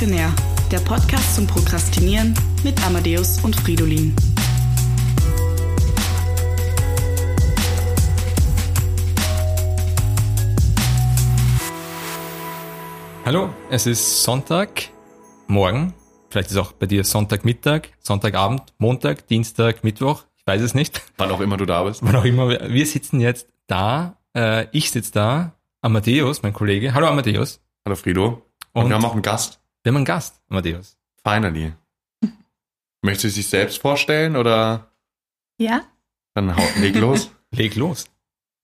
Prokrastionär, der Podcast zum Prokrastinieren mit Amadeus und Fridolin. Hallo, es ist Sonntag, morgen, vielleicht ist auch bei dir Sonntagmittag, Sonntagabend, Montag, Dienstag, Mittwoch, ich weiß es nicht. Wann auch immer du da bist. Wann auch immer. Wir sitzen jetzt da, äh, ich sitze da, Amadeus, mein Kollege. Hallo Amadeus. Hallo Frido. Und, Und- wir haben auch einen Gast. Wir haben einen Gast, Amadeus. Finally. Möchtest du sich selbst vorstellen oder Ja, dann hau, leg los? Leg los.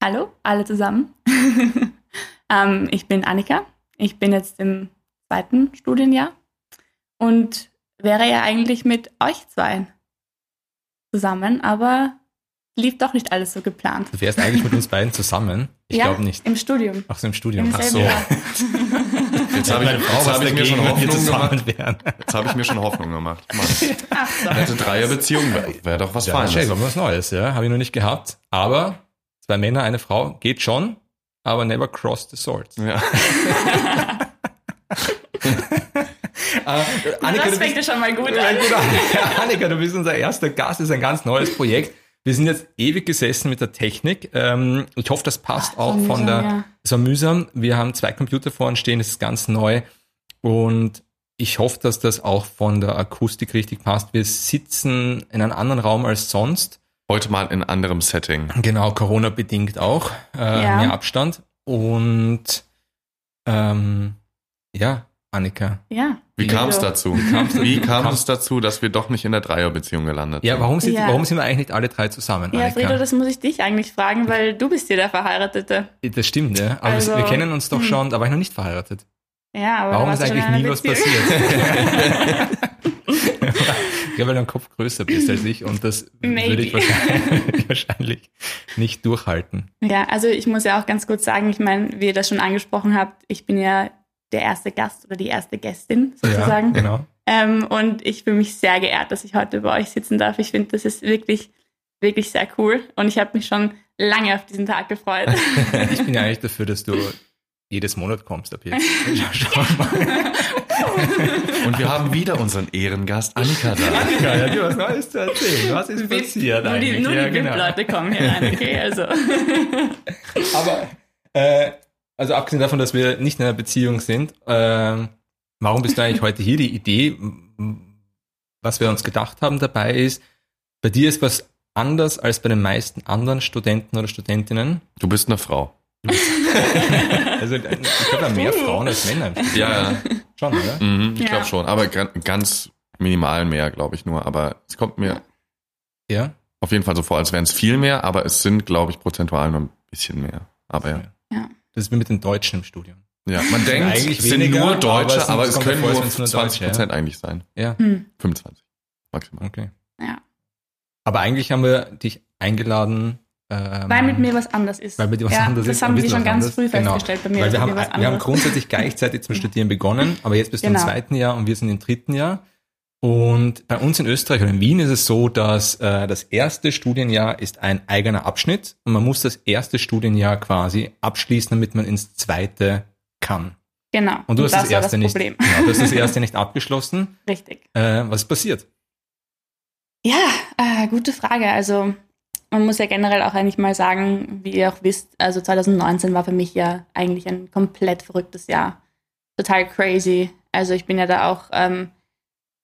hallo, alle zusammen. ähm, ich bin Annika. Ich bin jetzt im zweiten Studienjahr und wäre ja eigentlich mit euch zwei zusammen, aber lief doch nicht alles so geplant. Du wärst eigentlich mit uns beiden zusammen. Ich ja, glaube nicht. Im Studium. Ach so, im Studium. Im Ach so. Jetzt habe ich, jetzt hab ich mir schon Hoffnung gemacht. Jetzt habe ich mir schon Hoffnung gemacht. Mann, nette Dreierbeziehung wäre wär doch was Ja, Feines. was Neues, ja. Habe ich noch nicht gehabt. Aber zwei Männer, eine Frau geht schon, aber never cross the swords. Ja. Äh, Annika, das du fängt ja bist, schon mal gut an. gut, Ja, Annika, du bist unser erster Gast, das ist ein ganz neues Projekt. Wir sind jetzt ewig gesessen mit der Technik. Ähm, ich hoffe, das passt Ach, auch von der. ja. Es war mühsam. Wir haben zwei Computer vor uns stehen, das ist ganz neu. Und ich hoffe, dass das auch von der Akustik richtig passt. Wir sitzen in einem anderen Raum als sonst. Heute mal in anderem Setting. Genau, Corona-bedingt auch. Äh, Ja. Mehr Abstand. Und ähm, ja, Annika. Ja. Wie kam es dazu? Wie kam es dazu, dass wir doch nicht in der Dreierbeziehung gelandet Ja, sind? warum sind, Ja. warum sind wir eigentlich nicht alle drei zusammen, Ja, Annika? Frido, das muss ich dich eigentlich fragen, weil du bist ja der Verheiratete. Das stimmt, ja. Aber Also, wir kennen uns doch hm. schon, da war ich noch nicht verheiratet. Ja, aber Warum ist eigentlich nie was passiert? ja, weil du einen Kopf größer bist als ich und das Maybe. würde ich wahrscheinlich, wahrscheinlich nicht durchhalten. Ja, also ich muss ja auch ganz kurz sagen, ich meine, wie ihr das schon angesprochen habt, ich bin ja der erste Gast oder die erste Gästin sozusagen. Ja, genau. Ähm, und ich fühle mich sehr geehrt, dass ich heute bei euch sitzen darf. Ich finde, das ist wirklich, wirklich sehr cool. Und ich habe mich schon lange auf diesen Tag gefreut. Ich bin ja eigentlich dafür, dass du jedes Monat kommst ab jetzt. Schau mal. Und wir haben wieder unseren Ehrengast Annika da. Annika, ja, du hast Neues zu erzählen. Was ist passiert nur die, eigentlich? nur ja, die genau. VIP-Leute kommen hier rein, okay? Also. Aber, äh, also abgesehen davon, dass wir nicht in einer Beziehung sind, ähm, warum bist du eigentlich heute hier? Die Idee, was wir uns gedacht haben dabei ist, bei dir ist was anders als bei den meisten anderen Studenten oder Studentinnen. Du bist eine Frau. Also ich glaube, da mehr Frauen als Männer. Ja, ja. Schon, oder? Mhm, ich Ja. glaube schon. Aber ga- ganz minimal mehr, glaube ich nur. Aber es kommt mir Ja. auf jeden Fall so vor, als wären es viel mehr, aber es sind, glaube ich, prozentual nur ein bisschen mehr. Aber ja. Ja. Das ist wie mit den Deutschen im Studium. Ja, man denkt, eigentlich es sind weniger, nur Deutsche, aber aber es können vor, nur wenn's nur 20 Deutsche, Prozent eigentlich sein. Ja, Hm, 25 maximal. okay. ja. Aber eigentlich haben wir dich eingeladen. Ähm, Weil mit mir was anders ist. Weil bei dir was ja, anderes das ist. ein haben sie schon ganz früh Genau. festgestellt bei mir. Weil wir haben, mir was wir haben grundsätzlich gleichzeitig zum Studieren begonnen, aber jetzt bist du Genau. im zweiten Jahr und wir sind im dritten Jahr. Und bei uns in Österreich oder in Wien ist es so, dass äh, das erste Studienjahr ist ein eigener Abschnitt und man muss das erste Studienjahr quasi abschließen, damit man ins zweite kann. Genau. Und du hast das, das erste das nicht. Genau, du hast das erste nicht abgeschlossen. Richtig. Äh, was passiert? Ja, äh, gute Frage. Also man muss ja generell auch eigentlich mal sagen, wie ihr auch wisst, also 2019 war für mich ja eigentlich ein komplett verrücktes Jahr. Total crazy. Also ich bin ja da auch ähm,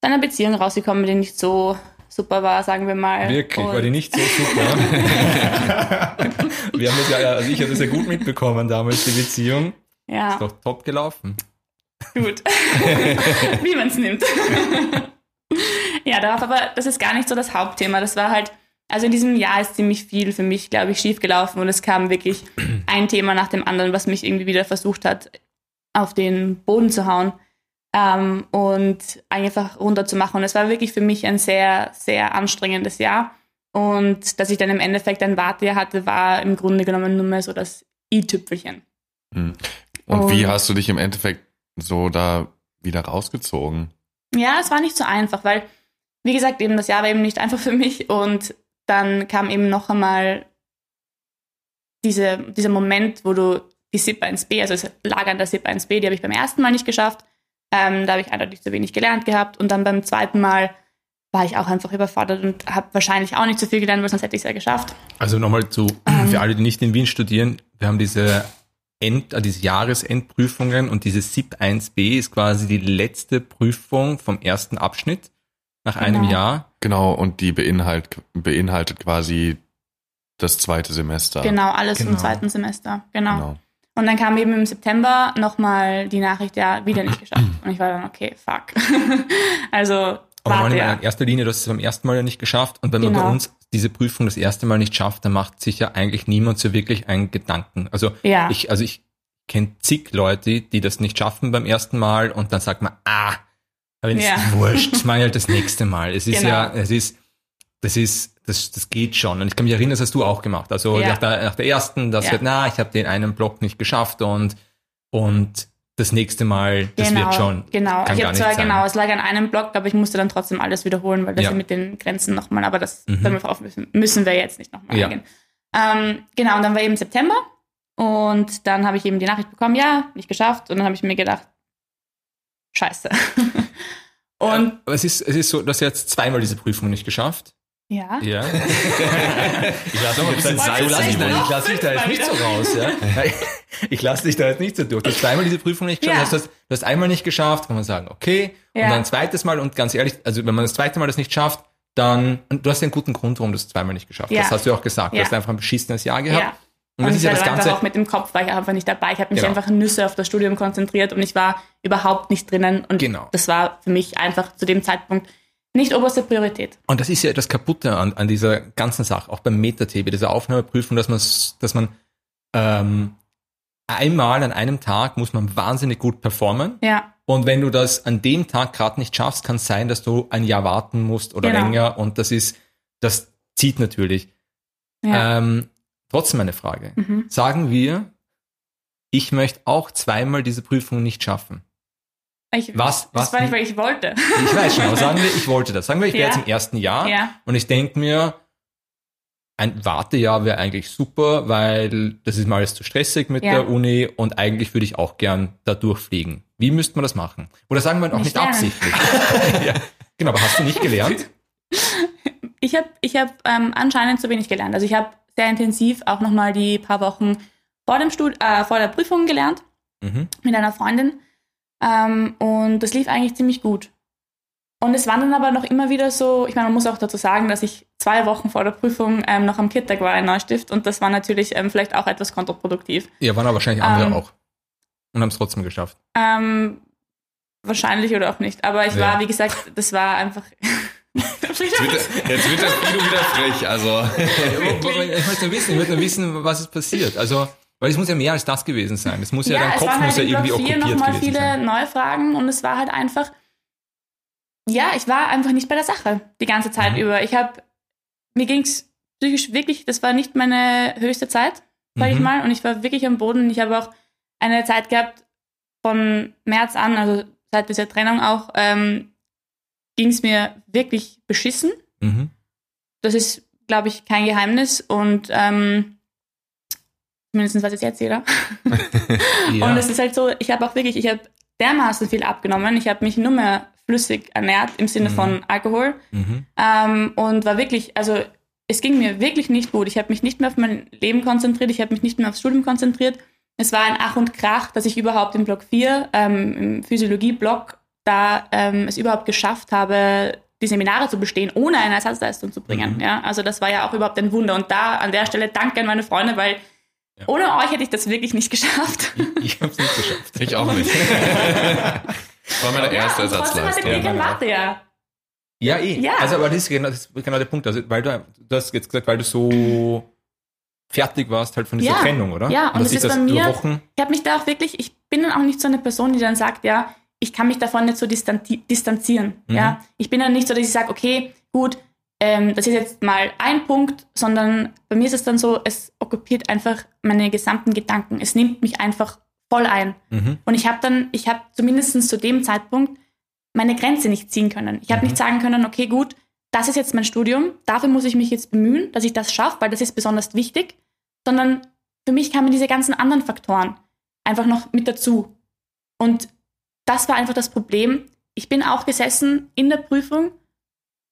aus einer Beziehung rausgekommen, die nicht so super war, sagen wir mal. Wirklich, Und- war die nicht so super. wir haben das ja, also ich habe das ja gut mitbekommen damals, die Beziehung. Ja, Ist doch top gelaufen. gut. wie man es nimmt. ja, darauf, aber das ist gar nicht so das Hauptthema. Das war halt, also in diesem Jahr ist ziemlich viel für mich, glaube ich, schiefgelaufen und es kam wirklich ein Thema nach dem anderen, was mich irgendwie wieder versucht hat, auf den Boden zu hauen ähm, und einfach runterzumachen. Und es war wirklich für mich ein sehr, sehr anstrengendes Jahr. Und dass ich dann im Endeffekt ein Wartejahr hatte, war im Grunde genommen nur mehr so das i-Tüpfelchen. Mhm. Und wie Und- hast du dich im Endeffekt so da wieder rausgezogen? Ja, es war nicht so einfach, weil, wie gesagt, eben das Jahr war eben nicht einfach für mich und dann kam eben noch einmal diese, dieser Moment, wo du die SIP 1b, also das Lager an der SIP 1b, die habe ich beim ersten Mal nicht geschafft. Ähm, da habe ich eindeutig zu wenig gelernt gehabt. Und dann beim zweiten Mal war ich auch einfach überfordert und habe wahrscheinlich auch nicht so viel gelernt, weil sonst hätte ich es ja geschafft. Also nochmal zu, Ähm. für alle, die nicht in Wien studieren, wir haben diese End, äh, diese Jahresendprüfungen und diese SIP 1b ist quasi die letzte Prüfung vom ersten Abschnitt nach einem Genau. Jahr. Genau, und die beinhalt, beinhaltet quasi das zweite Semester. Genau, alles Genau. im zweiten Semester. Genau. Genau. Und dann kam eben im September nochmal die Nachricht, ja, wieder nicht geschafft. Und ich war dann, okay, fuck. also, Aber warte ja. in erster Linie, du hast es beim ersten Mal ja nicht geschafft. Und wenn man Genau. bei uns diese Prüfung das erste Mal nicht schafft, dann macht sich ja eigentlich niemand so wirklich einen Gedanken. Also Ja. ich, also ich kenne zig Leute, die das nicht schaffen beim ersten Mal und dann sagt man, ah, aber es Ja. ist wurscht, das mache ich halt das nächste Mal. Es ist Genau. ja, es ist, das ist, das, das geht schon. Und ich kann mich erinnern, das hast du auch gemacht. Also Ja. nach, der, nach der ersten, dass Ja. na, ich habe den einen Block nicht geschafft und, und das nächste Mal, das genau, wird schon. Genau, ich habe zwar sein. genau, es lag an einem Block, aber ich musste dann trotzdem alles wiederholen, weil das Ja. ja. mit den Grenzen nochmal, aber das Mhm. darauf müssen, müssen wir jetzt nicht nochmal Ja. eingehen. Ähm, genau, und dann war eben September und dann habe ich eben die Nachricht bekommen, ja, nicht geschafft und dann habe ich mir gedacht, scheiße. und Aber es ist, es ist so, dass du jetzt zweimal diese Prüfung nicht geschafft. Ja, Ja. ich lasse noch ein bisschen Salz so lass lass dich da jetzt nicht so raus, ja. Ich lasse dich da jetzt nicht so durch. Du hast zweimal diese Prüfung nicht geschafft, Ja. du, hast, du hast einmal nicht geschafft, kann man sagen, okay. Ja. Und dann ein zweites Mal und ganz ehrlich, also wenn man das zweite Mal das nicht schafft, dann, und du hast ja einen guten Grund, warum du es zweimal nicht geschafft Ja. hast. Das hast du ja auch gesagt. Du Ja. hast einfach ein beschissenes Jahr gehabt. ja. Und das ist ja ich das war einfach Ganze. auch mit dem Kopf war ich einfach nicht dabei. Ich habe mich Genau. einfach Nüsse auf das Studium konzentriert und ich war überhaupt nicht drinnen. Und Genau. das war für mich einfach zu dem Zeitpunkt nicht oberste Priorität. Und das ist ja das Kaputte an, an dieser ganzen Sache, auch beim MetaTB, dieser Aufnahmeprüfung, dass man, dass man ähm, einmal an einem Tag muss man wahnsinnig gut performen. Ja, Und wenn du das an dem Tag gerade nicht schaffst, kann es sein, dass du ein Jahr warten musst oder Genau. länger. Und das ist, das zieht natürlich. ja. Ähm, trotzdem eine Frage. Mhm. Sagen wir, ich möchte auch zweimal diese Prüfung nicht schaffen. Ich, Was- was- Das war nicht, weil ich wollte. Ich weiß schon, aber sagen wir, ich wollte das. Sagen wir, ich wäre Ja. jetzt im ersten Jahr Ja. und ich denke mir, ein Wartejahr wäre eigentlich super, weil das ist mal alles zu stressig mit Ja. der Uni und eigentlich würde ich auch gern da durchfliegen. Wie müsste man das machen? Oder sagen wir auch nicht, Nicht absichtlich. ja. Genau, aber hast du nicht gelernt? Ich habe ich hab, ähm, anscheinend zu wenig gelernt. Also ich habe sehr intensiv auch nochmal die paar Wochen vor, dem Stud äh, vor der Prüfung gelernt Mhm. mit einer Freundin. Ähm, und das lief eigentlich ziemlich gut. Und es waren dann aber noch immer wieder so, ich meine, man muss auch dazu sagen, dass ich zwei Wochen vor der Prüfung ähm, noch am Kirtag war in Neustift und das war natürlich ähm, vielleicht auch etwas kontraproduktiv. Ja, waren aber wahrscheinlich andere Ähm, auch. Und haben es trotzdem geschafft. Ähm, wahrscheinlich oder auch nicht. Aber ich Ja. war, wie gesagt, das war einfach. Jetzt wird, der- jetzt wird der Frido wieder frech, also. ich möchte nur wissen, ich möchte wissen, was ist passiert. Also, weil es muss ja mehr als das gewesen sein. Es muss ja, dein es Kopf waren muss halt ja irgendwie Block 4 okkupiert nochmal gewesen viele sein. neue Fragen und es war halt einfach, ja, ich war einfach nicht bei der Sache die ganze Zeit Mhm. über. Ich habe, mir ging's psychisch wirklich, das war nicht meine höchste Zeit, sag ich Mhm. mal, und ich war wirklich am Boden. Ich habe auch eine Zeit gehabt von März an, also seit dieser Trennung auch, ähm, ging's mir wirklich beschissen. Mhm. Das ist, glaube ich, kein Geheimnis und ähm, zumindest weiß es jetzt jeder. Ja. Und es ist halt so, ich habe auch wirklich, ich habe dermaßen viel abgenommen. Ich habe mich nur mehr flüssig ernährt im Sinne Mhm. von Alkohol mhm. ähm, und war wirklich, also es ging mir wirklich nicht gut. Ich habe mich nicht mehr auf mein Leben konzentriert, ich habe mich nicht mehr aufs Studium konzentriert. Es war ein Ach und Krach, dass ich überhaupt im Block 4, ähm, im Physiologie-Block, da ähm, es überhaupt geschafft habe, die Seminare zu bestehen, ohne eine Ersatzleistung zu bringen. Mhm. Ja, also das war ja auch überhaupt ein Wunder. Und da an der Stelle danke an meine Freunde, weil Ja. ohne euch hätte ich das wirklich nicht geschafft. Ich habe es nicht geschafft. Ich auch nicht. Das war meine erste ja, und Ersatzleistung. ich kein Warte, ja. Ja, eh. Ja. Also, aber das ist genau, das ist genau der Punkt. Also, weil du, du hast jetzt gesagt, weil du so fertig warst halt von dieser Ja. Trennung, oder? Ja, und es sich ist das bei mir- Wochen, Ich habe mich da auch wirklich, ich bin dann auch nicht so eine Person, die dann sagt, ja, ich kann mich davon nicht so distanzi distanzieren. Mhm. Ja, ich bin dann nicht so, dass ich sage, okay, gut, ähm, das ist jetzt mal ein Punkt, sondern bei mir ist es dann so, es okkupiert einfach meine gesamten Gedanken. Es nimmt mich einfach voll ein. mhm. Und ich habe dann, ich habe zumindest zu dem Zeitpunkt meine Grenze nicht ziehen können. Ich habe Mhm. nicht sagen können, okay, gut, das ist jetzt mein Studium, dafür muss ich mich jetzt bemühen, dass ich das schaffe, weil das ist besonders wichtig, sondern für mich kamen diese ganzen anderen Faktoren einfach noch mit dazu. Und das war einfach das Problem. Ich bin auch gesessen in der Prüfung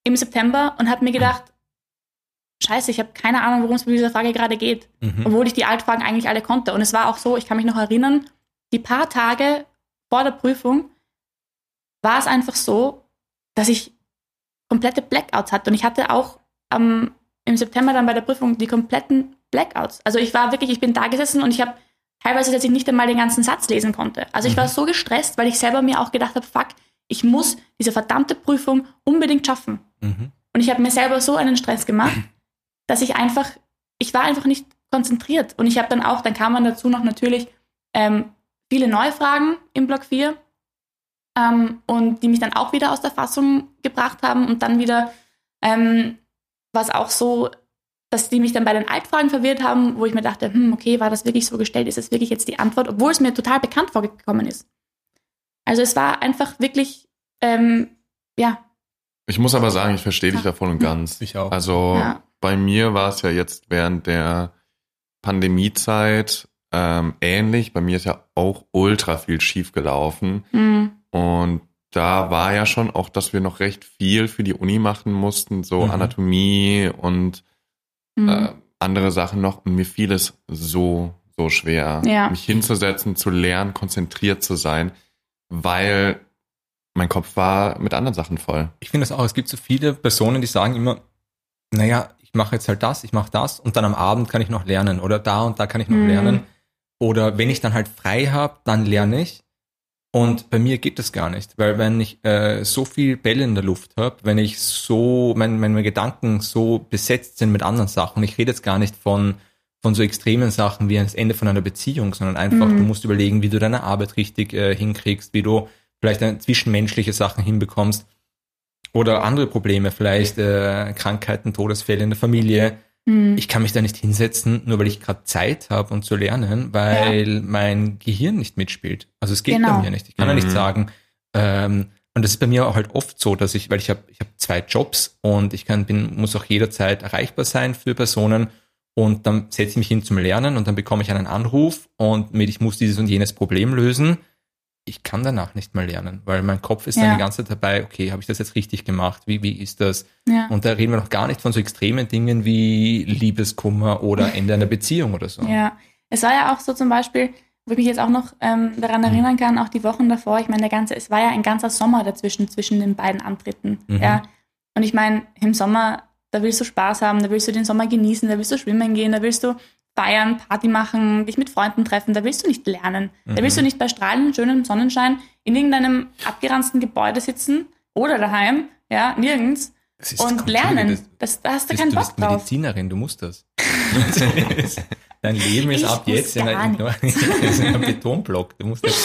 im September und habe mir gedacht, scheiße, ich habe keine Ahnung, worum es bei dieser Frage gerade geht. Mhm. Obwohl ich die Altfragen eigentlich alle konnte. Und es war auch so, ich kann mich noch erinnern, die paar Tage vor der Prüfung war es einfach so, dass ich komplette Blackouts hatte. Und ich hatte auch am, im September dann bei der Prüfung die kompletten Blackouts. Also ich war wirklich, ich bin da gesessen und ich habe teilweise, dass ich nicht einmal den ganzen Satz lesen konnte. Also ich war so gestresst, weil ich selber mir auch gedacht habe, fuck, ich muss diese verdammte Prüfung unbedingt schaffen. Mhm. Und ich habe mir selber so einen Stress gemacht, dass ich einfach, ich war einfach nicht konzentriert. Und ich habe dann auch, dann kam man dazu noch natürlich ähm, viele neue Fragen im Block 4 ähm, und die mich dann auch wieder aus der Fassung gebracht haben und dann wieder ähm, war es auch so, dass die mich dann bei den Altfragen verwirrt haben, wo ich mir dachte, hm, okay, war das wirklich so gestellt? Ist das wirklich jetzt die Antwort? Obwohl es mir total bekannt vorgekommen ist. Also es war einfach wirklich, ähm, ja, Ich muss aber sagen, ich verstehe dich da voll und ganz. Ich auch. Also Ja. bei mir war es ja jetzt während der Pandemiezeit ähm, ähnlich. Bei mir ist ja auch ultra viel schief gelaufen. hm, Und da war ja schon auch, dass wir noch recht viel für die Uni machen mussten, so Mhm. Anatomie und hm, äh, andere Sachen noch. Und mir fiel es so, so schwer, Ja. mich hinzusetzen, zu lernen, konzentriert zu sein, weil mein Kopf war mit anderen Sachen voll. Ich finde es auch, es gibt so viele Personen, die sagen immer, naja, ich mache jetzt halt das, ich mache das und dann am Abend kann ich noch lernen oder da und da kann ich noch Mhm. lernen. Oder wenn ich dann halt frei habe, dann lerne ich. Und bei mir geht das gar nicht, weil wenn ich äh, so viel Bälle in der Luft habe, wenn ich so, mein, meine Gedanken so besetzt sind mit anderen Sachen, ich rede jetzt gar nicht von, von so extremen Sachen wie das Ende von einer Beziehung, sondern einfach, Mhm. du musst überlegen, wie du deine Arbeit richtig äh, hinkriegst, wie du vielleicht eine zwischenmenschliche Sachen hinbekommst oder andere Probleme, vielleicht äh, Krankheiten, Todesfälle in der Familie. hm, Ich kann mich da nicht hinsetzen, nur weil ich gerade Zeit habe und zu lernen, weil mein Gehirn nicht mitspielt. Also es geht Genau. bei mir nicht. Ich kann ja nicht Mhm. sagen, ähm, und das ist bei mir auch halt oft so, dass ich, weil ich habe ich hab zwei Jobs und ich kann, bin, muss auch jederzeit erreichbar sein für Personen und dann setze ich mich hin zum Lernen und dann bekomme ich einen Anruf und mit ich muss dieses und jenes Problem lösen. Ich kann danach nicht mehr lernen, weil mein Kopf ist dann Ja. die ganze Zeit dabei, okay, habe ich das jetzt richtig gemacht? Wie, wie ist das? ja. Und da reden wir noch gar nicht von so extremen Dingen wie Liebeskummer oder Ende einer Beziehung oder so. Ja, es war ja auch so zum Beispiel, wo ich mich jetzt auch noch ähm, daran erinnern kann, auch die Wochen davor, ich meine, der ganze, es war ja ein ganzer Sommer dazwischen, zwischen den beiden Antritten. Mhm. Ja. Und ich meine, im Sommer, da willst du Spaß haben, da willst du den Sommer genießen, da willst du schwimmen gehen, da willst du feiern, Party machen, dich mit Freunden treffen, da willst du nicht lernen. Da willst du nicht bei strahlendem, schönem Sonnenschein in irgendeinem abgeranzten Gebäude sitzen oder daheim, ja, nirgends und lernen. Das, Das, da hast du das, keinen du bist Bock drauf. Medizinerin, du musst das. Dein Leben ist Ich ab jetzt in gar einem, in einem Betonblock. Du musst das,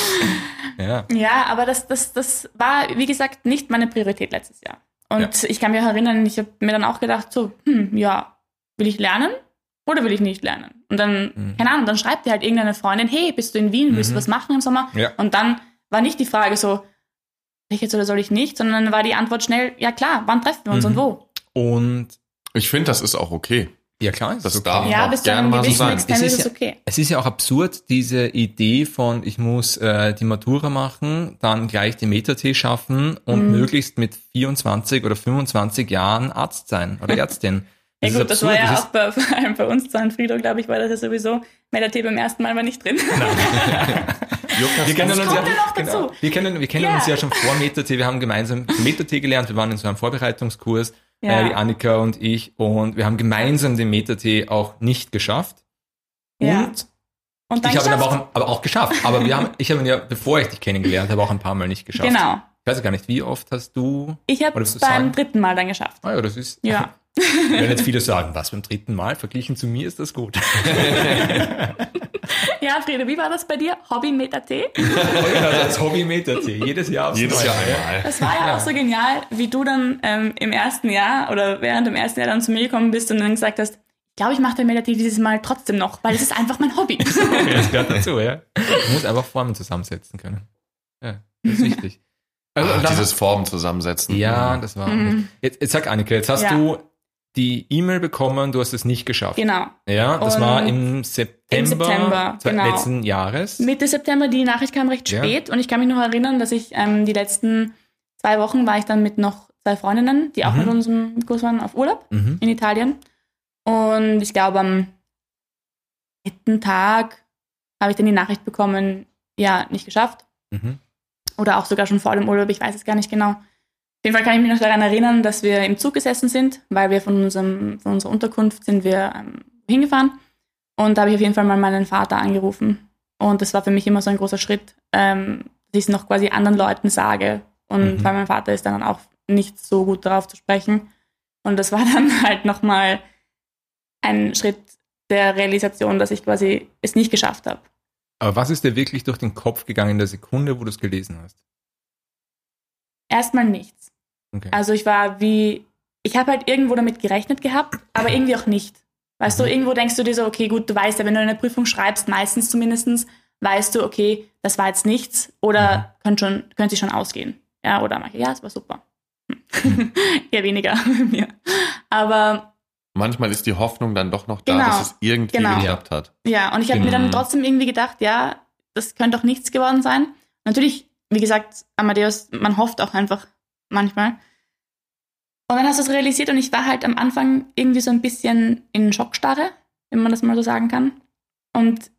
ja. Ja, aber das, das, das war, wie gesagt, nicht meine Priorität letztes Jahr. Und ich kann mich auch erinnern, ich habe mir dann auch gedacht, so, hm, ja, will ich lernen oder will ich nicht lernen? Und dann, Mhm. keine Ahnung, dann schreibt dir halt irgendeine Freundin, hey, bist du in Wien, willst du Mhm. was machen im Sommer? Ja. Und dann war nicht die Frage so, soll ich jetzt oder soll ich nicht, sondern dann war die Antwort schnell, ja klar, wann treffen wir uns Mhm. und wo? Und Ich finde, das ist auch okay. Ja klar, ist Das okay. darf Ja, auch bis zu gern einem mal so sein. Es ist ja- okay. Es ist ja auch absurd, diese Idee von, ich muss äh, die Matura machen, dann gleich die Meta-T schaffen und Mhm. möglichst mit 24 oder 25 Jahren Arzt sein oder Ärztin. Ja ist gut, das war ja das auch bei, vor allem bei uns, San Frido, glaube ich, war das ja sowieso, Melate beim ersten Mal war nicht drin. Wir kennen Das uns ja, ja genau, wir kennen, wir kennen Ja. uns ja schon vor MetaT. Wir haben gemeinsam MetaT gelernt. Wir waren in so einem Vorbereitungskurs, Ja. äh, die Annika und ich, und wir haben gemeinsam den MetaT auch nicht geschafft. Ja. Und Und ich habe ihn aber auch, aber auch geschafft. Aber wir haben, ich habe ihn ja, bevor ich dich kennengelernt habe, auch ein paar Mal nicht geschafft. Genau. Ich weiß gar nicht, wie oft hast du. Ich habe es beim sagen? dritten Mal dann geschafft. Ah ja, das ist. Ja. Wenn jetzt viele sagen, was beim dritten Mal verglichen zu mir ist das gut. Ja, Friede, wie war das bei dir? Hobby Meta T? also als Hobby MetaT. Jedes Jahr aufs Jedes. Jahr einmal. Das war ja, auch so genial, wie du dann ähm, im ersten Jahr oder während dem ersten Jahr dann zu mir gekommen bist und dann gesagt hast, ich glaube, ich mache den Meta T dieses Mal trotzdem noch, weil es ist einfach mein Hobby. Das gehört dazu, ja. Du musst einfach Formen zusammensetzen können. Ja, das ist wichtig. Also, das- dieses Formen zusammensetzen. ja, das war. Mhm. Jetzt, jetzt sag Annika, jetzt hast Ja. du die E-Mail bekommen, du hast es nicht geschafft. Genau. Ja, das Und war im September, September, zwei- genau. letzten Jahres. Mitte September, die Nachricht kam recht Ja. spät und ich kann mich noch erinnern, dass ich ähm, die letzten zwei Wochen war ich dann mit noch zwei Freundinnen, die auch Mhm. mit unserem Kurs waren, auf Urlaub Mhm. in Italien. Und ich glaube, am dritten Tag habe ich dann die Nachricht bekommen, ja, nicht geschafft. Mhm. Oder auch sogar schon vor dem Urlaub, ich weiß es gar nicht genau. Auf jeden Fall kann ich mich noch daran erinnern, dass wir im Zug gesessen sind, weil wir von, unserem, von unserer Unterkunft sind wir ähm, hingefahren. Und da habe ich auf jeden Fall mal meinen Vater angerufen. Und das war für mich immer so ein großer Schritt, ähm, dass ich es noch quasi anderen Leuten sage. Und Mhm. weil mein Vater ist dann auch nicht so gut darauf zu sprechen. Und das war dann halt nochmal ein Schritt der Realisation, dass ich quasi es nicht geschafft habe. Aber was ist dir wirklich durch den Kopf gegangen in der Sekunde, wo du es gelesen hast? Erstmal nichts. Okay. Also ich war wie, ich habe halt irgendwo damit gerechnet gehabt, aber irgendwie auch nicht. Weißt Mhm. du, irgendwo denkst du dir so, okay, gut, du weißt ja, wenn du eine Prüfung schreibst, meistens zumindestens, weißt du, okay, das war jetzt nichts oder Mhm. könnte schon, könnte sich schon ausgehen. Ja, oder manche, ja, es war super. Mhm. Eher weniger bei mir. Aber Manchmal ist die Hoffnung dann doch noch da, Genau, dass es irgendwie genau. geklappt hat. Ja, und ich habe mir Genau. dann trotzdem irgendwie gedacht, ja, das könnte doch nichts geworden sein. Natürlich, wie gesagt, Amadeus, man hofft auch einfach manchmal. Und dann hast du es realisiert und ich war halt am Anfang irgendwie so ein bisschen in Schockstarre, wenn man das mal so sagen kann. Und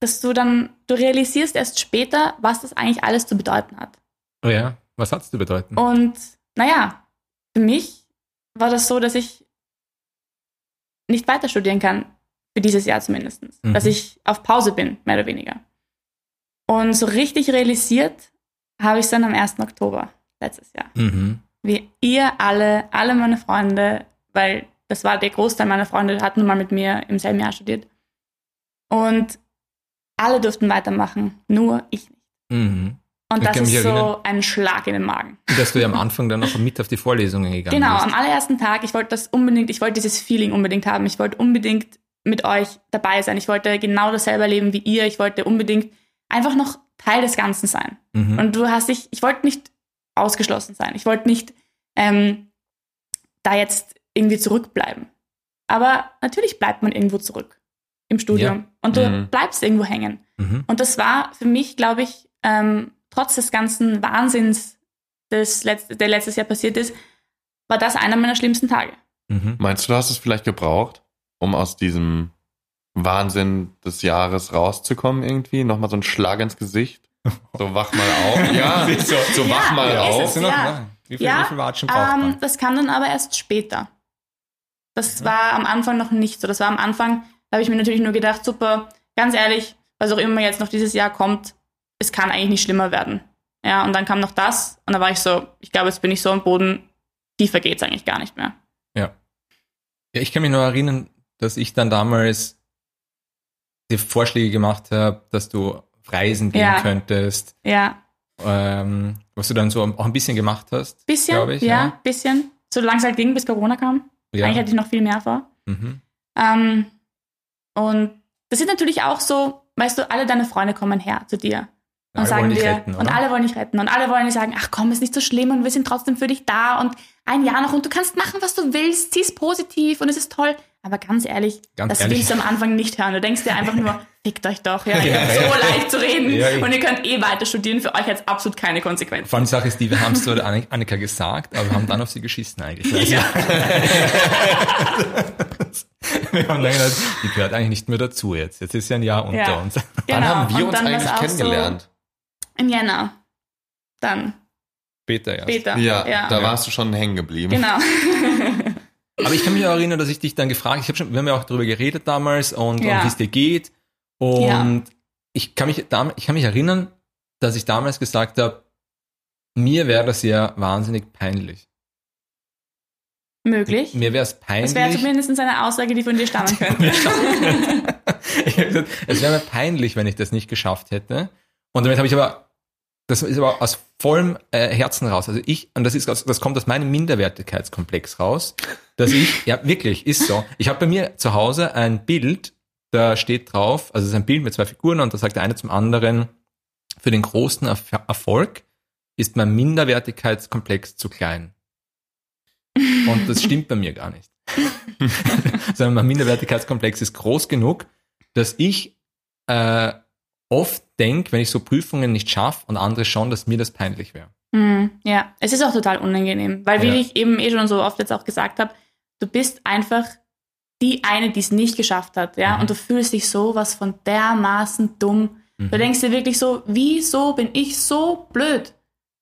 dass du dann, du realisierst erst später, was das eigentlich alles zu bedeuten hat. oh ja, was hat's zu bedeuten? Und naja, für mich war das so, dass ich nicht weiter studieren kann, für dieses Jahr zumindest. Mhm. Dass ich auf Pause bin, mehr oder weniger. Und so richtig realisiert habe ich es dann am 1. Oktober letztes Jahr. Mhm. Wie ihr alle, alle meine Freunde, weil das war der Großteil meiner Freunde, hat nun mal mit mir im selben Jahr studiert. Und alle durften weitermachen, nur ich nicht. Mhm. Und das ist so erinnern. ein Schlag in den Magen. Dass du ja am Anfang dann noch mit auf die Vorlesungen gegangen Genau, bist. am allerersten Tag, ich wollte das unbedingt, ich wollte dieses Feeling unbedingt haben. Ich wollte unbedingt mit euch dabei sein. Ich wollte genau dasselbe erleben wie ihr. Ich wollte unbedingt einfach noch Teil des Ganzen sein. Mhm. Und du hast dich, ich wollte nicht ausgeschlossen sein. Ich wollte nicht ähm, da jetzt irgendwie zurückbleiben. Aber natürlich bleibt man irgendwo zurück im Studium. Ja. Und du Mhm. bleibst irgendwo hängen. Mhm. Und das war für mich, glaube ich, ähm, trotz des ganzen Wahnsinns, des letzt, der letztes Jahr passiert ist, war das einer meiner schlimmsten Tage. Mhm. Meinst du, du hast es vielleicht gebraucht, um aus diesem Wahnsinn des Jahres rauszukommen irgendwie? Nochmal so ein Schlag ins Gesicht? So wach mal auf. Ja, so, so wach Ja, mal ist auf. es. Noch? Ja. Ja. Wie viel, Ja, wie viel Watschen braucht Ähm, man? das kam dann aber erst später. Das war am Anfang noch nicht so. Das war am Anfang, da habe ich mir natürlich nur gedacht, super, ganz ehrlich, was auch immer jetzt noch dieses Jahr kommt, es kann eigentlich nicht schlimmer werden. Ja, und dann kam noch das und da war ich so, ich glaube, jetzt bin ich so am Boden, tiefer geht's eigentlich gar nicht mehr. Ja, ich kann mich nur erinnern, dass ich dann damals die Vorschläge gemacht habe, dass du Reisen gehen Ja. könntest, Ja, ähm, was du dann so auch ein bisschen gemacht hast. bisschen, glaub ich, ja, ja. bisschen. Solange es halt ging, bis Corona kam. Ja. Eigentlich hatte ich noch viel mehr vor. Mhm. Ähm, und das ist natürlich auch so, weißt du, alle deine Freunde kommen her zu dir. Und Alle sagen wollen dich dir, retten, und alle wollen dich retten. Und alle wollen dir sagen, ach komm, ist nicht so schlimm und wir sind trotzdem für dich da und ein Jahr noch und du kannst machen, was du willst, zieh's positiv und es ist toll. Aber ganz ehrlich, Ganz das ehrlich. willst du am Anfang nicht hören. Du denkst dir einfach nur, fickt euch doch, ja, ihr Ja, habt ja. so leicht zu reden Ja, ja. und ihr könnt eh weiter studieren, für euch hat es absolut keine Konsequenzen. Vor allem die Sache ist die, wir haben es Annik- Annika gesagt, aber wir haben dann auf sie geschissen eigentlich. Also, wir haben dann gedacht, die gehört eigentlich nicht mehr dazu jetzt. Jetzt ist ja ein Jahr unter Ja. uns. Wann Genau. haben wir Und uns eigentlich kennengelernt? So Im Jänner. Dann, Später erst. später. Ja, ja. da warst du schon hängen geblieben. Genau. Aber ich kann mich auch erinnern, dass ich dich dann gefragt, ich habe schon, wir haben ja auch darüber geredet damals und, Ja. und wie es dir geht. Und Ja. ich kann mich ich kann mich erinnern, dass ich damals gesagt habe, mir wäre das ja wahnsinnig peinlich. Möglich. Mir wäre es peinlich. Das wäre zumindest eine Aussage, die von dir stammen könnte. ich hab gesagt, es wäre mir peinlich, wenn ich das nicht geschafft hätte. Und damit habe ich aber, das ist aber aus vollem äh, Herzen raus. Also ich, und das ist, das kommt aus meinem Minderwertigkeitskomplex raus, dass ich, ja wirklich, ist so. Ich habe bei mir zu Hause ein Bild, da steht drauf, also es ist ein Bild mit zwei Figuren und da sagt der eine zum anderen, für den großen Erf Erfolg ist mein Minderwertigkeitskomplex zu klein. Und das stimmt bei mir gar nicht. sondern mein Minderwertigkeitskomplex ist groß genug, dass ich äh, oft denke, wenn ich so Prüfungen nicht schaffe und andere schon, dass mir das peinlich wäre. Hm, ja, es ist auch total unangenehm, weil wie Ja. ich eben eh schon so oft jetzt auch gesagt habe, du bist einfach die eine, die es nicht geschafft hat, ja, Mhm. und du fühlst dich sowas von dermaßen dumm. Mhm. Du denkst dir wirklich so, wieso bin ich so blöd?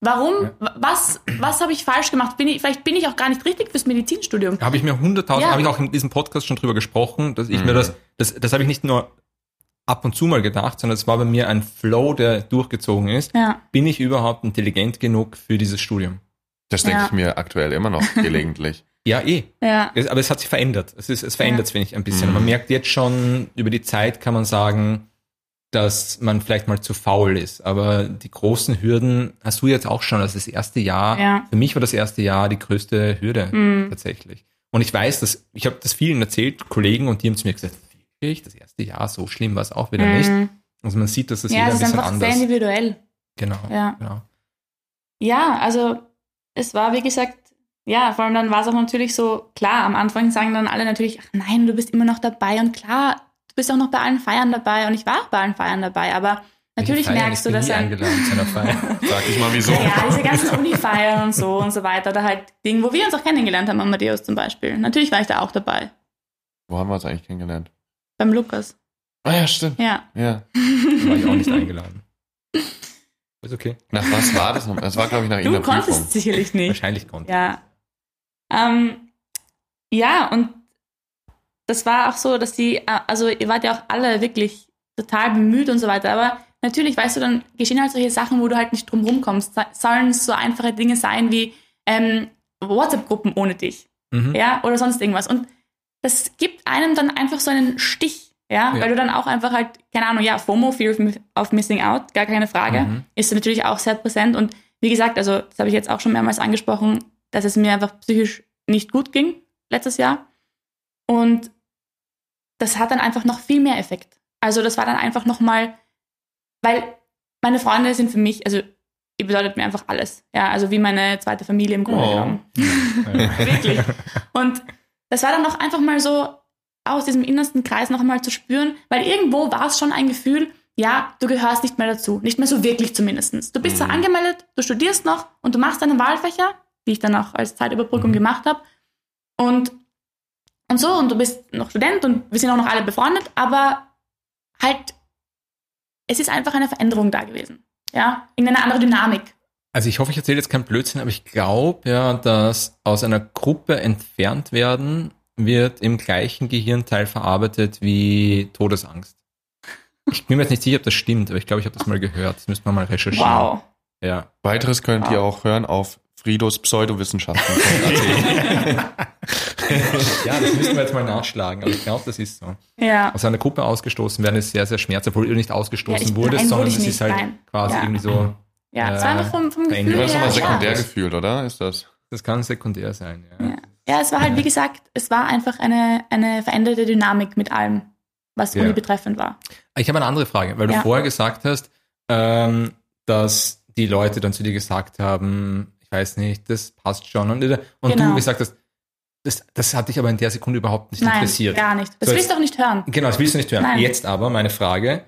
Warum? Ja. Was, was habe ich falsch gemacht? Bin ich, vielleicht bin ich auch gar nicht richtig fürs Medizinstudium. Habe ich mir hunderttausend, Ja. habe ich auch in diesem Podcast schon drüber gesprochen, dass ich Mhm. mir das, das, das habe ich nicht nur ab und zu mal gedacht, sondern es war bei mir ein Flow, der durchgezogen ist. Ja, Bin ich überhaupt intelligent genug für dieses Studium? Das denke Ja. ich mir aktuell immer noch gelegentlich. Ja, eh. ja, Es- Aber es hat sich verändert. Es, ist, es verändert sich, finde ich, ein bisschen. Mhm. Man merkt jetzt schon, über die Zeit kann man sagen, dass man vielleicht mal zu faul ist. Aber die großen Hürden hast du jetzt auch schon. Also das erste Jahr, Ja. für mich war das erste Jahr die größte Hürde Mhm. tatsächlich. Und ich weiß, dass ich habe das vielen erzählt, Kollegen, und die haben zu mir gesagt, wirklich, das erste Jahr, so schlimm war es auch wieder nicht. Mhm. Also man sieht, dass das ja, jeder es ein ist bisschen einfach sehr anders. individuell. Genau, Ja. genau. Ja, also es war, wie gesagt, ja, vor allem dann war es auch natürlich so, klar, am Anfang sagen dann alle natürlich, ach nein, du bist immer noch dabei und klar, du bist auch noch bei allen Feiern dabei und ich war auch bei allen Feiern dabei, aber natürlich Feiern? merkst du, ich bin dass ein, eingeladen zu einer Feier. Sag ich mal, wieso? ja, diese ganzen Uni-Feiern und so und so weiter, oder halt Dinge, wo wir uns auch kennengelernt haben, Amadeus zum Beispiel. Natürlich war ich da auch dabei, Wo haben wir uns eigentlich kennengelernt? Beim Lukas. Ah ja, stimmt. Ja, Ja. Da war ich auch nicht eingeladen. Ist okay. Nach was war das? noch? Das war, glaube ich, nach du irgendeiner konntest Prüfung. sicherlich nicht. Wahrscheinlich konnte. Ja. Ähm, ja, und das war auch so, dass die, äh, also ihr wart ja auch alle wirklich total bemüht und so weiter, aber natürlich, weißt du, dann geschehen halt solche Sachen, wo du halt nicht drum rumkommst. So- Sollen es so einfache Dinge sein wie ähm, WhatsApp-Gruppen ohne dich, Mhm. ja, oder sonst irgendwas. Und das gibt einem dann einfach so einen Stich, ja, Ja. weil du dann auch einfach halt, keine Ahnung, ja, FOMO, Fear of, mi- of Missing Out, gar keine Frage, Mhm. ist natürlich auch sehr präsent. Und wie gesagt, also das habe ich jetzt auch schon mehrmals angesprochen, dass es mir einfach psychisch nicht gut ging letztes Jahr. Und das hat dann einfach noch viel mehr Effekt. Also das war dann einfach nochmal, weil meine Freunde sind für mich, also ihr bedeutet mir einfach alles. Ja, also wie meine zweite Familie im Grunde Oh. genommen. Ja. Wirklich. Und das war dann noch einfach mal so aus diesem innersten Kreis noch einmal zu spüren, weil irgendwo war es schon ein Gefühl, ja, du gehörst nicht mehr dazu. Nicht mehr so wirklich zumindest. Du bist zwar Mhm. angemeldet, du studierst noch und du machst deine Wahlfächer, die ich dann auch als Zeitüberbrückung Mhm. gemacht habe. Und, und so, und du bist noch Student und wir sind auch noch alle befreundet, aber halt, es ist einfach eine Veränderung da gewesen. Ja, irgendeine andere Dynamik. Also ich hoffe, ich erzähle jetzt keinen Blödsinn, aber ich glaube ja, dass aus einer Gruppe entfernt werden wird im gleichen Gehirnteil verarbeitet wie Todesangst. Ich bin mir jetzt nicht sicher, ob das stimmt, aber ich glaube, ich habe das mal gehört. Das müsste man mal recherchieren. Wow. Ja. Weiteres könnt ihr auch hören auf Fridos Pseudowissenschaften.at. ja, das müssen wir jetzt mal nachschlagen, aber ich glaube, das ist so. Ja. Aus einer Gruppe ausgestoßen werden ist sehr, sehr schmerzhaft, obwohl du nicht ausgestoßen Ja, ich- wurdest, sondern es ist halt nein. quasi Ja. irgendwie so, Ja, es Äh, war einfach vom, vom. Gefühl Das ist nochmal ja. sekundär gefühlt, oder? Ist das? das kann sekundär sein, ja. Ja. ja, es war halt, wie gesagt, es war einfach eine, eine veränderte Dynamik mit allem, was Ja. Uni betreffend war. Ich habe eine andere Frage, weil du Ja. vorher gesagt hast, ähm, dass die Leute dann zu dir gesagt haben, ich weiß nicht, das passt schon. Und, und Genau. du gesagt hast, das, das hat dich aber in der Sekunde überhaupt nicht Nein, interessiert. gar nicht. Das So, willst du auch nicht hören. Genau, das willst du nicht hören. Nein. Jetzt aber meine Frage.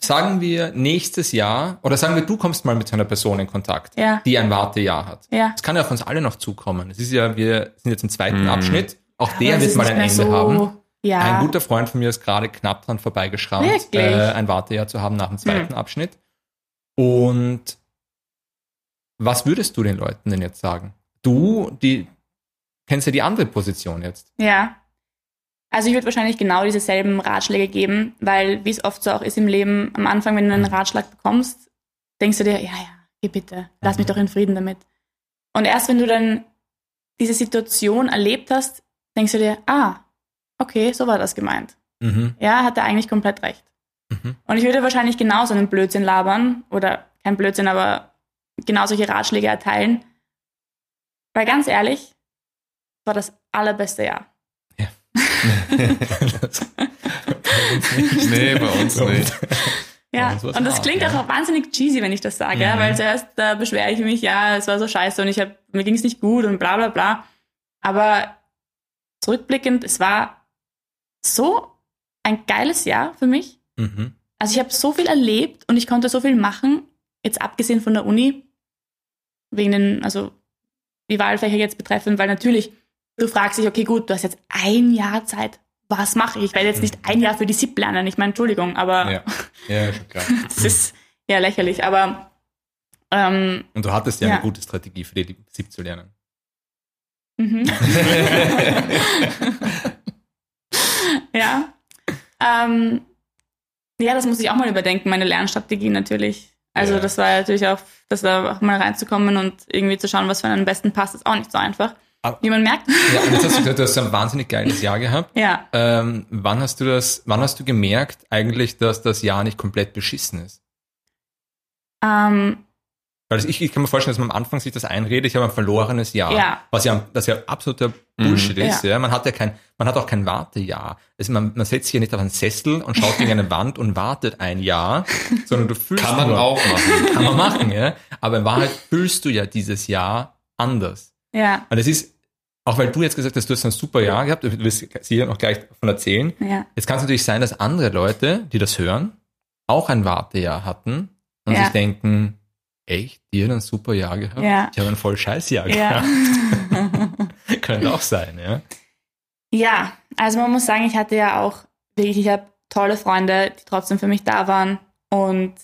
Sagen wir nächstes Jahr, oder sagen wir, du kommst mal mit einer Person in Kontakt, Ja. die ein Wartejahr hat. Ja. Das kann ja auf uns alle noch zukommen. Es ist ja, wir sind jetzt im zweiten Mhm. Abschnitt. Auch Aber der es wird mal ein Ende so- haben. Ja. Ein guter Freund von mir ist gerade knapp dran vorbeigeschrammt, Wirklich? äh, ein Wartejahr zu haben nach dem zweiten Abschnitt. Und was würdest du den Leuten denn jetzt sagen? Du, die kennst ja die andere Position jetzt. Ja. Also ich würde wahrscheinlich genau dieselben Ratschläge geben, weil wie es oft so auch ist im Leben, am Anfang, wenn du einen Ratschlag bekommst, denkst du dir, ja, ja, geh bitte, lass mich Mhm. doch in Frieden damit. Und erst wenn du dann diese Situation erlebt hast, denkst du dir, ah, okay, so war das gemeint. Mhm. Ja, hat er eigentlich komplett recht. Mhm. Und ich würde wahrscheinlich genauso einen Blödsinn labern oder kein Blödsinn, aber genau solche Ratschläge erteilen. Weil ganz ehrlich, war das allerbeste Jahr. Das- bei uns nicht. Nee, bei uns nicht. Ja, ist und das hart, klingt ja. auch wahnsinnig cheesy, wenn ich das sage, Mhm. weil zuerst da beschwere ich mich, ja, es war so scheiße und ich hab, mir ging es nicht gut und bla bla bla. Aber zurückblickend, es war so ein geiles Jahr für mich. Mhm. Also ich habe so viel erlebt und ich konnte so viel machen, jetzt abgesehen von der Uni, wegen den, also die Wahlfächer jetzt betreffen, weil natürlich, du fragst dich, okay, gut, du hast jetzt ein Jahr Zeit. Was mache ich? Ich werde jetzt nicht ein Jahr für die SIP lernen. Ich meine, Entschuldigung, aber Ja. ja, klar. das ist ja lächerlich. Aber ähm, Und du hattest ja, Ja. eine gute Strategie für die SIP zu lernen. mhm. ja. Ähm, ja, das muss ich auch mal überdenken, meine Lernstrategie natürlich. Also Ja. das war natürlich auch, das da auch mal reinzukommen und irgendwie zu schauen, was für einen am besten passt, ist auch nicht so einfach. Wie man merkt. Ja, und jetzt hast du gesagt, du hast ein wahnsinnig geiles Jahr gehabt. ja. Ähm, wann hast du das, wann hast du gemerkt eigentlich, dass das Jahr nicht komplett beschissen ist? Ähm, Weil ich, ich kann mir vorstellen, dass man am Anfang sich das einredet, ich habe ein verlorenes Jahr. Ja. Was ja, das ja absoluter Bullshit Mhm. ist, ja. Man hat ja kein, man hat auch kein Wartejahr. Also man, man setzt sich ja nicht auf einen Sessel und schaut gegen eine Wand und wartet ein Jahr, sondern du fühlst Kann man nur, auch machen. Kann man machen, ja. Aber in Wahrheit fühlst du ja dieses Jahr anders. Ja. Und es ist, auch weil du jetzt gesagt hast, du hast ein super Jahr gehabt, du wirst sicher noch gleich davon erzählen. Ja. Jetzt kann es natürlich sein, dass andere Leute, die das hören, auch ein Wartejahr hatten und Ja. sich denken, echt, die hat ein super Jahr gehabt? Ja. Ich habe ein voll scheiß Jahr Ja. gehabt. Könnte auch sein, ja. ja, also man muss sagen, ich hatte ja auch wirklich, ich habe tolle Freunde, die trotzdem für mich da waren und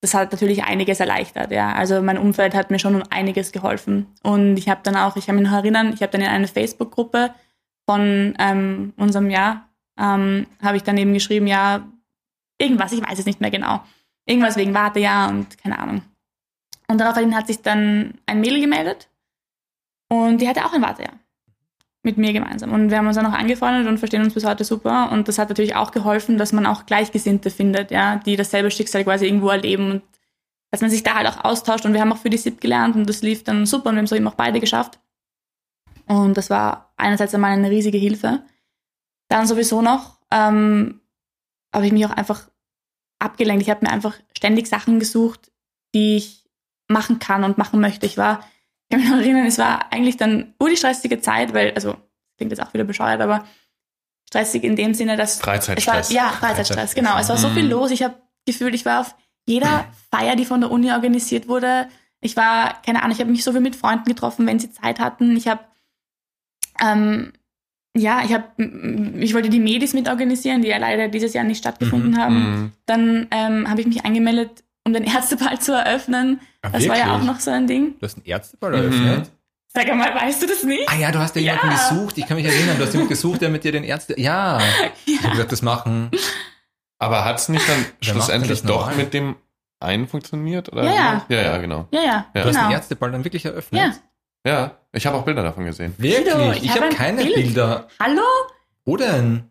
das hat natürlich einiges erleichtert, ja. Also mein Umfeld hat mir schon um einiges geholfen. Und ich habe dann auch, ich kann mich noch erinnern, ich habe dann in eine Facebook-Gruppe von ähm, unserem Jahr, ähm, habe ich dann eben geschrieben, ja, irgendwas, ich weiß es nicht mehr genau. Irgendwas wegen Wartejahr und keine Ahnung. Und daraufhin hat sich dann ein Mädel gemeldet und die hatte auch ein Wartejahr. Mit mir gemeinsam. Und wir haben uns dann auch angefreundet und verstehen uns bis heute super. Und das hat natürlich auch geholfen, dass man auch Gleichgesinnte findet, ja, die dasselbe Schicksal quasi irgendwo erleben und dass man sich da halt auch austauscht. Und wir haben auch für die SIP gelernt und das lief dann super und wir haben es eben auch beide geschafft. Und das war einerseits einmal eine riesige Hilfe. Dann sowieso noch ähm, habe ich mich auch einfach abgelenkt. Ich habe mir einfach ständig Sachen gesucht, die ich machen kann und machen möchte. Ich war, ich kann mich noch erinnern, es war eigentlich dann ur die stressige Zeit, weil, also klingt jetzt auch wieder bescheuert, aber stressig in dem Sinne, dass Freizeitstress. es war, ja, Freizeitstress, genau. Es war so viel Mhm. los. Ich habe gefühlt, ich war auf jeder Feier, die von der Uni organisiert wurde. Ich war, keine Ahnung, ich habe mich so viel mit Freunden getroffen, wenn sie Zeit hatten. Ich habe, ähm, ja, ich habe, ich wollte die Medis mit organisieren, die ja leider dieses Jahr nicht stattgefunden Mhm, haben. Mhm. Dann ähm, habe ich mich angemeldet, um den Ärzteball zu eröffnen. Ah, Das war ja auch noch so ein Ding. Du hast einen Ärzteball Mhm. eröffnet? Sag mal, weißt du das nicht? Ah ja, du hast ja jemanden Ja. gesucht. Ich kann mich erinnern, du hast jemanden gesucht, der mit dir den Ärzte... Ja, ich habe gesagt, das machen... Aber hat es nicht dann Wer schlussendlich doch normal? mit dem einen funktioniert? Oder Ja, ja. ja, ja, genau. Ja, ja, Ja. Du hast den genau. Ärzteball dann wirklich eröffnet? Ja. Ja, ich habe auch Bilder davon gesehen. Wirklich? Ich ich habe ein keine Bild. Bilder. Hallo? Wo denn?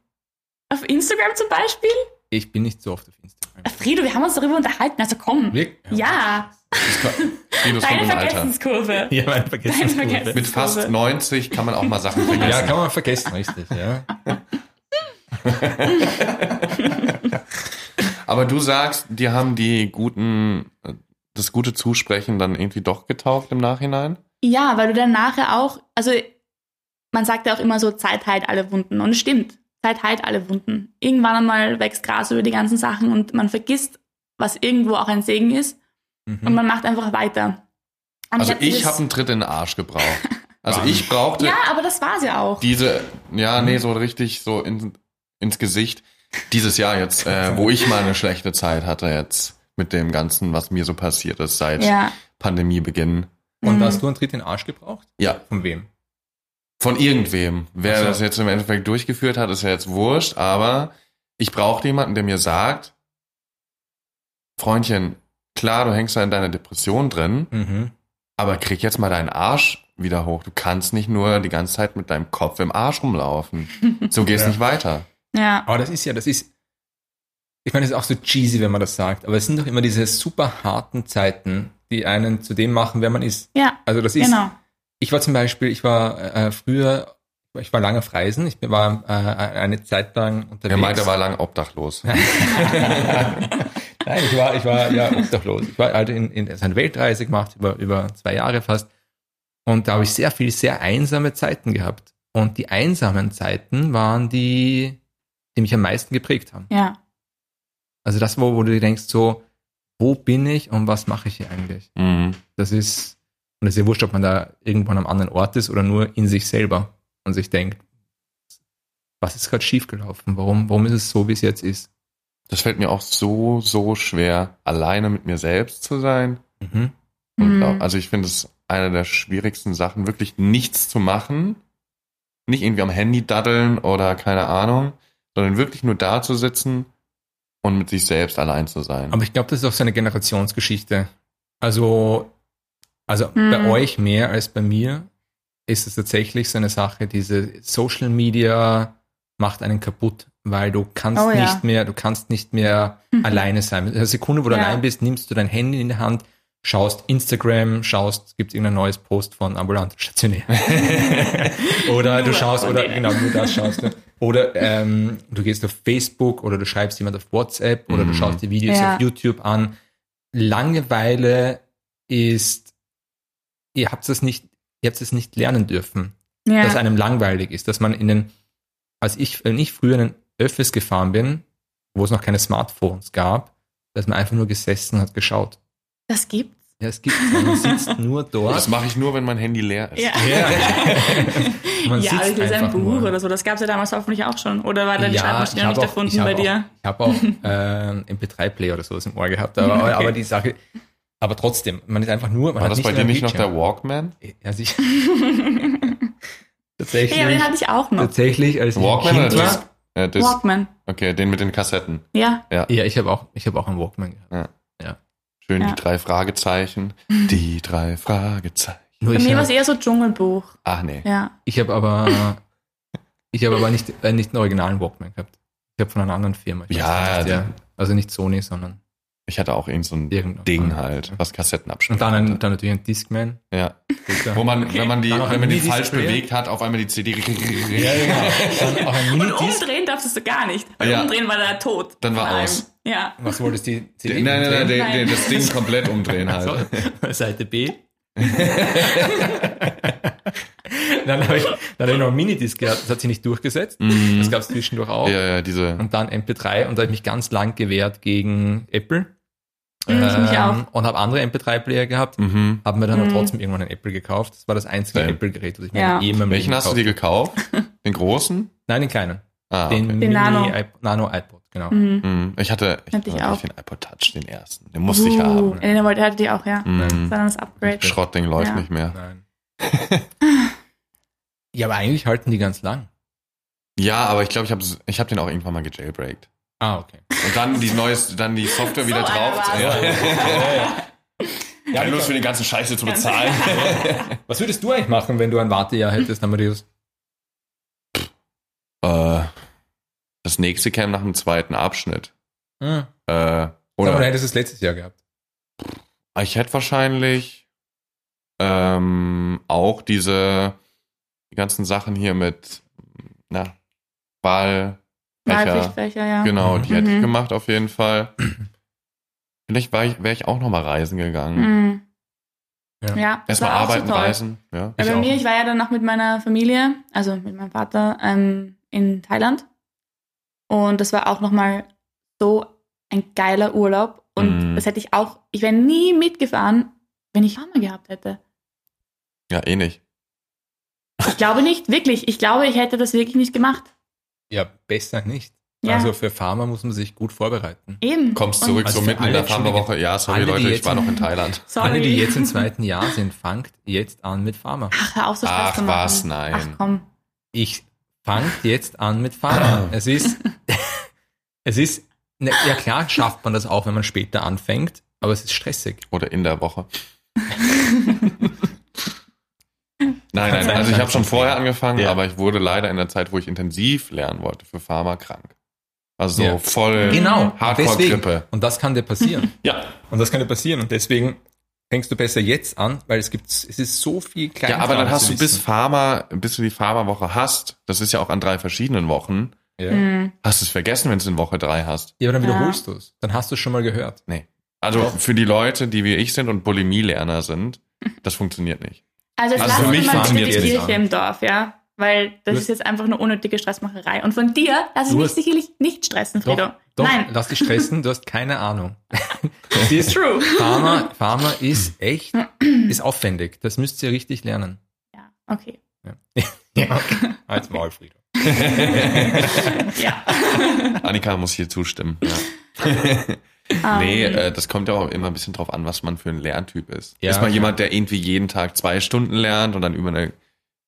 Auf Instagram zum Beispiel? Ich bin nicht so oft auf Instagram. Frido, wir haben uns darüber unterhalten, also komm. Wirklich? Ja, Videos von deine dem Alter. Vergessenskurve. Ja, mein Deine Vergessenskurve. Vergessenskurve. Mit fast 90 kann man auch mal Sachen vergessen. Ja, kann man vergessen, richtig, ja. Aber du sagst, dir haben die guten, das gute Zusprechen dann irgendwie doch getaugt im Nachhinein? Ja, weil du dann nachher auch, also man sagt ja auch immer so, Zeit heilt alle Wunden. Und es stimmt, Zeit heilt alle Wunden. Irgendwann einmal wächst Gras über die ganzen Sachen und man vergisst, was irgendwo auch ein Segen ist. Und Mhm. man macht einfach weiter. Und Also ich habe einen Tritt in den Arsch gebraucht. Also ich brauchte Ja, aber das war's ja auch. diese, ja, nee, so richtig so in, ins Gesicht. Dieses Jahr jetzt, äh, wo ich mal eine schlechte Zeit hatte jetzt mit dem Ganzen, was mir so passiert ist seit Ja. Pandemiebeginn. Und Mhm. hast du einen Tritt in den Arsch gebraucht? Ja, Von wem? Von irgendwem. Wer so. das jetzt im Endeffekt durchgeführt hat, ist ja jetzt wurscht, aber ich brauchte jemanden, der mir sagt, Freundchen, klar, du hängst da in deiner Depression drin, Mhm. aber krieg jetzt mal deinen Arsch wieder hoch. Du kannst nicht nur die ganze Zeit mit deinem Kopf im Arsch rumlaufen. So geht's Ja. nicht weiter. Ja. Aber das ist ja, das ist, ich meine, das ist auch so cheesy, wenn man das sagt, aber es sind doch immer diese super harten Zeiten, die einen zu dem machen, wer man ist. Ja, Also das ist, genau. Ich war zum Beispiel, ich war äh, früher, ich war lange auf Reisen, ich war äh, eine Zeit lang unterwegs. Er meinte, er war lang obdachlos. Nein, ich war, ich war ja obdachlos. Ich war halt in, in eine Weltreise gemacht, über, über zwei Jahre fast. Und da habe ich sehr viel, sehr einsame Zeiten gehabt. Und die einsamen Zeiten waren die, die mich am meisten geprägt haben. Ja. Also das, wo, wo du dir denkst, so, wo bin ich und was mache ich hier eigentlich? Mhm. Das ist, und es ist ja wurscht, ob man da irgendwo an einem anderen Ort ist oder nur in sich selber und sich denkt, was ist gerade schiefgelaufen? Warum, warum ist es so, wie es jetzt ist? Das fällt mir auch so, so schwer, alleine mit mir selbst zu sein. Mhm. Und Mhm. auch, also ich finde es eine der schwierigsten Sachen, wirklich nichts zu machen. Nicht irgendwie am Handy daddeln oder keine Ahnung, sondern wirklich nur da zu sitzen und mit sich selbst allein zu sein. Aber ich glaube, das ist auch so eine Generationsgeschichte. Also, also Mhm. bei euch mehr als bei mir ist es tatsächlich so eine Sache, diese Social Media macht einen kaputt, weil du kannst Oh ja. nicht mehr, du kannst nicht mehr alleine sein. In der Sekunde, wo du Ja. allein bist, nimmst du dein Handy in die Hand, schaust Instagram, schaust, gibt es irgendein neues Post von ambulant stationär. oder du schaust, oder genau, nur das schaust du. Oder ähm, du gehst auf Facebook oder du schreibst jemand auf WhatsApp oder du Mhm. schaust die Videos Ja. auf YouTube an. Langeweile ist, ihr habt es nicht, ihr habt es nicht lernen dürfen, Ja. dass einem langweilig ist, dass man in den, als ich, wenn ich früher in den Öffis gefahren bin, wo es noch keine Smartphones gab, dass man einfach nur gesessen und hat geschaut. das gibt's. Ja, es gibt, man sitzt nur dort. das mache ich nur, wenn mein Handy leer ist. Ja. Ja. Man ja, sitzt ich lese ein einfach Buch nur. oder so. Das gab's ja damals hoffentlich auch schon. Oder war da die Ja, Schreibmaschine ich noch nicht auch- erfunden bei auch- dir? Ich habe auch äh, einen MP3-Player oder sowas im Ohr gehabt, aber, Okay. aber die Sache, aber trotzdem, man ist einfach nur, man War hat das bei dir nicht noch der. Walkman? Ja, sicher. tatsächlich, Ja, den hatte ich auch noch. tatsächlich, als ich Walkman oder Kind war, Disc? Äh, Disc. Walkman. Okay, den mit den Kassetten. Ja. ja, ich habe auch, ich habe auch einen Walkman gehabt. Schön Ja. die drei Fragezeichen. Die drei Fragezeichen. Nur Bei ich mir war habe es eher so Dschungelbuch. Ach nee. Ja. ich hab aber, ich habe aber nicht, äh, nicht einen originalen Walkman gehabt. Ich habe von einer anderen Firma. Ich Ja, weiß nicht, ja. also nicht Sony, sondern Ich hatte auch irgend so ein irgendein Ding halt, was Kassetten Und abspielt. dann, ein, dann natürlich ein Discman. ja. Wo man, wenn man die, wenn man die falsch bewegt hat, auf einmal die CD. Ja, genau. Und umdrehen darfst du gar nicht. Weil Ja. umdrehen war der tot. Dann war aus. Ja. Was wolltest du? Die CD Nein, nein, nein, den, den, das Ding komplett umdrehen halt. Seite B. dann habe ich, dann hab ich noch Minidisc gehabt, das hat sich nicht durchgesetzt. Mhm. Das gab es zwischendurch auch. Ja, ja, diese. Und dann MP3 und da habe ich mich ganz lang gewehrt gegen Apple. Mhm, ich mich auch. Und habe andere MP3-Player gehabt, Mhm. habe mir dann Mhm. trotzdem irgendwann ein Apple gekauft. Das war das einzige. Apple-Gerät, das ich mir Ja. in meinem Welchen hast du dir gekauft? Den großen? Nein, den kleinen. Ah, Den, okay. Mini Nano. iP- Nano iPod, genau. Mhm. Mhm. Ich hatte, ich Hatte ich auch. den iPod Touch, den ersten. Den musste ich Uh, haben. Den wollte hatte die auch, ja. Das Mhm. war dann das Upgrade. Schrottding läuft Ja. nicht mehr. Nein. ja, aber eigentlich halten die ganz lang. Ja, aber ich glaube, ich habe ich hab den auch irgendwann mal gejailbreakt. Ah, okay. Und dann die neues, dann die Software So wieder drauf. war's. Ja. Keine Lust für den ganzen Scheiße zu bezahlen. Was würdest du eigentlich machen, wenn du ein Wartejahr hättest, Amadeus? äh, das nächste käme nach dem zweiten Abschnitt. Hm. Äh, Oder du oder hättest es letztes Jahr gehabt. ich hätte wahrscheinlich ähm, auch diese die ganzen Sachen hier mit na, Wahlfächer. Wahlpflichtfächer, ja. Genau, Mhm. die hätte ich Mhm. gemacht auf jeden Fall. Vielleicht wäre ich, wär ich auch noch mal reisen gegangen. Mhm. Ja. Ja, das Erstmal so arbeiten, toll. reisen. Ja. Ja, Ich bei auch. mir, ich war ja dann noch mit meiner Familie, also mit meinem Vater ähm, in Thailand. Und das war auch nochmal so ein geiler Urlaub. Und Mhm. das hätte ich auch, ich wäre nie mitgefahren, wenn ich Farmer gehabt hätte. ja, eh nicht. Ich glaube nicht, wirklich. Ich glaube, ich hätte das wirklich nicht gemacht. Ja, besser nicht. Ja. Also für Farmer muss man sich gut vorbereiten. Eben. Kommst zurück Also so mitten in der alle, Farmerwoche. Ja, sorry alle, Leute, ich war noch in Thailand. Sorry. Alle, die jetzt im zweiten Jahr sind, fangt jetzt an mit Farmer. Ach, hör auf, so Spaß Ach, zu machen. was? Nein. Ach komm. Ich fangt jetzt an mit Farmer. Es ist, es ist, ne, ja klar schafft man das auch, wenn man später anfängt, aber es ist stressig. Oder in der Woche. Nein, nein, also ich habe schon vorher angefangen, Ja. aber ich wurde leider in der Zeit, wo ich intensiv lernen wollte, für Pharma krank. Also so Ja. voll Genau. Hardcore-Grippe. Und das kann dir passieren. Ja. Und das kann dir passieren. Und deswegen fängst du besser jetzt an, weil es gibt, es ist so viel klein. Ja, aber dann hast du bis Pharma, bis du die Pharma-Woche hast, das ist ja auch an drei verschiedenen Wochen, Ja. Mhm. hast du es vergessen, wenn du es in Woche drei hast. ja, aber dann Ja. wiederholst du es. Dann hast du es schon mal gehört. Also Doch. für die Leute, die wie ich sind und Bulimie-Lerner sind, das funktioniert nicht. Also jetzt Also lassen für wir mich mal bitte die Kirche im Dorf, ja? weil das Du ist jetzt einfach eine unnötige Stressmacherei. Und von dir lass ich mich sicherlich nicht stressen, Fredo. Doch, doch Nein, lass dich stressen, du hast keine Ahnung. Das ist, true. Pharma, Pharma ist echt, ist aufwendig. Das müsst ihr richtig lernen. Ja, okay. Ja, okay. Als Maul, Frido. Ja. Annika muss hier zustimmen. Ja. Ähm, Nee, äh, das kommt ja auch immer ein bisschen drauf an, was man für ein Lerntyp ist. Ja, ist man jemand, der irgendwie jeden Tag zwei Stunden lernt und dann über eine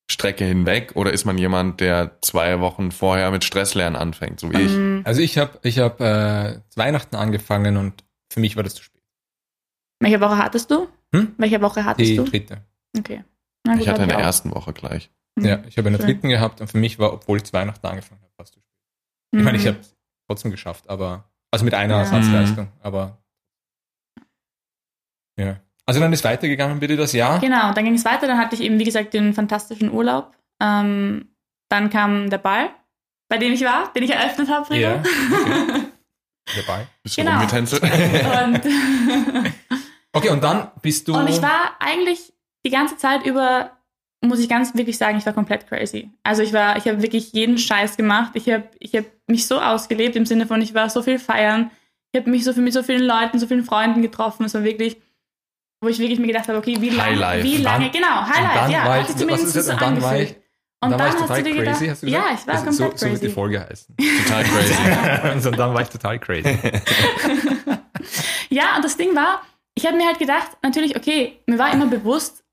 Strecke hinweg? Oder ist man jemand, der zwei Wochen vorher mit Stresslernen anfängt, so wie ich? ähm, Also ich habe ich hab, äh, zu Weihnachten angefangen und für mich war das zu spät. welche Woche hattest du? Hm? Welche Woche hattest Die du? dritte. Okay. Na gut, Ich hatte in der auch. ersten Woche gleich. Mhm. Ja, ich habe in der dritten gehabt und für mich war, obwohl ich zu Weihnachten angefangen habe, fast zu spät. Ich meine, ich Mhm. habe trotzdem geschafft, aber also mit einer Ja. Ersatzleistung, aber ja. Also dann ist weitergegangen bitte das Jahr. Genau, dann ging es weiter. Dann hatte ich eben, wie gesagt, den fantastischen Urlaub. Ähm, dann kam der Ball, bei dem ich war, den ich eröffnet habe, Frido. Ja, okay. Dabei. Bist du Genau. rumgetänzelt? Und, Okay, und dann bist du. und ich war eigentlich die ganze Zeit über, muss ich ganz wirklich sagen, ich war komplett crazy. Also ich war, ich habe wirklich jeden Scheiß gemacht. Ich habe ich hab mich so ausgelebt im Sinne von, ich war so viel feiern. Ich habe mich so viel mit so vielen Leuten, so vielen Freunden getroffen. Es war wirklich, wo ich wirklich mir gedacht habe, okay, wie lange, Highlife. wie Und lange, dann- genau, Highlife, dann ja, hat ich- sich was zumindest so Und dann war angefühlt. ich- Und dann, dann, war ich hast du dir crazy, gedacht, hast du gesagt? ja, ich war Das komplett so, So wird die crazy. Folge heißen. Total crazy. und dann war ich total crazy. Ja, und das Ding war, ich habe mir halt gedacht, natürlich, okay, mir war immer bewusst,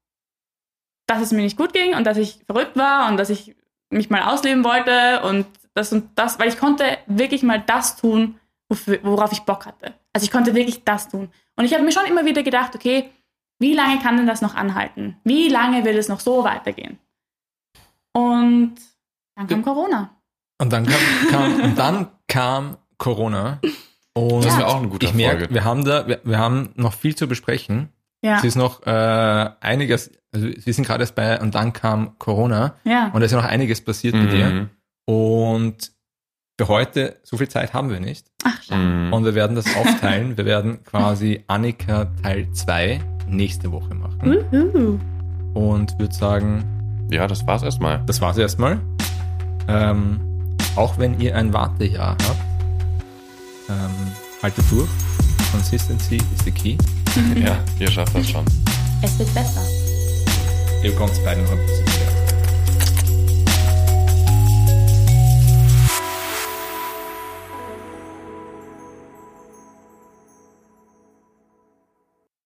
dass es mir nicht gut ging und dass ich verrückt war und dass ich mich mal ausleben wollte und das und das, weil ich konnte wirklich mal das tun, wofür, worauf ich Bock hatte. Also ich konnte wirklich das tun. Und ich habe mir schon immer wieder gedacht, okay, wie lange kann denn das noch anhalten? Wie lange will es noch so weitergehen? Und dann kam Corona. Und dann kam, kam, und dann kam Corona. Und Das wäre auch eine gute ich merke, Folge. wir haben da, wir, wir haben noch viel zu besprechen. Ja, Es ist noch äh, einiges, also wir sind gerade erst bei, und dann kam Corona ja. und es ist ja noch einiges passiert bei dir. Mhm. Und für heute, so viel Zeit haben wir nicht. Ach, schade. Mhm. Und wir werden das aufteilen. wir werden quasi Annika Teil 2 nächste Woche machen. Uhu. Und würde sagen, Ja, das war's erstmal. das war's erstmal. Ähm, auch wenn ihr ein Wartejahr habt, ähm, haltet durch. Consistency is the key. Ja, ihr schafft das schon. Es wird besser. Ihr kommt beide noch ein bisschen.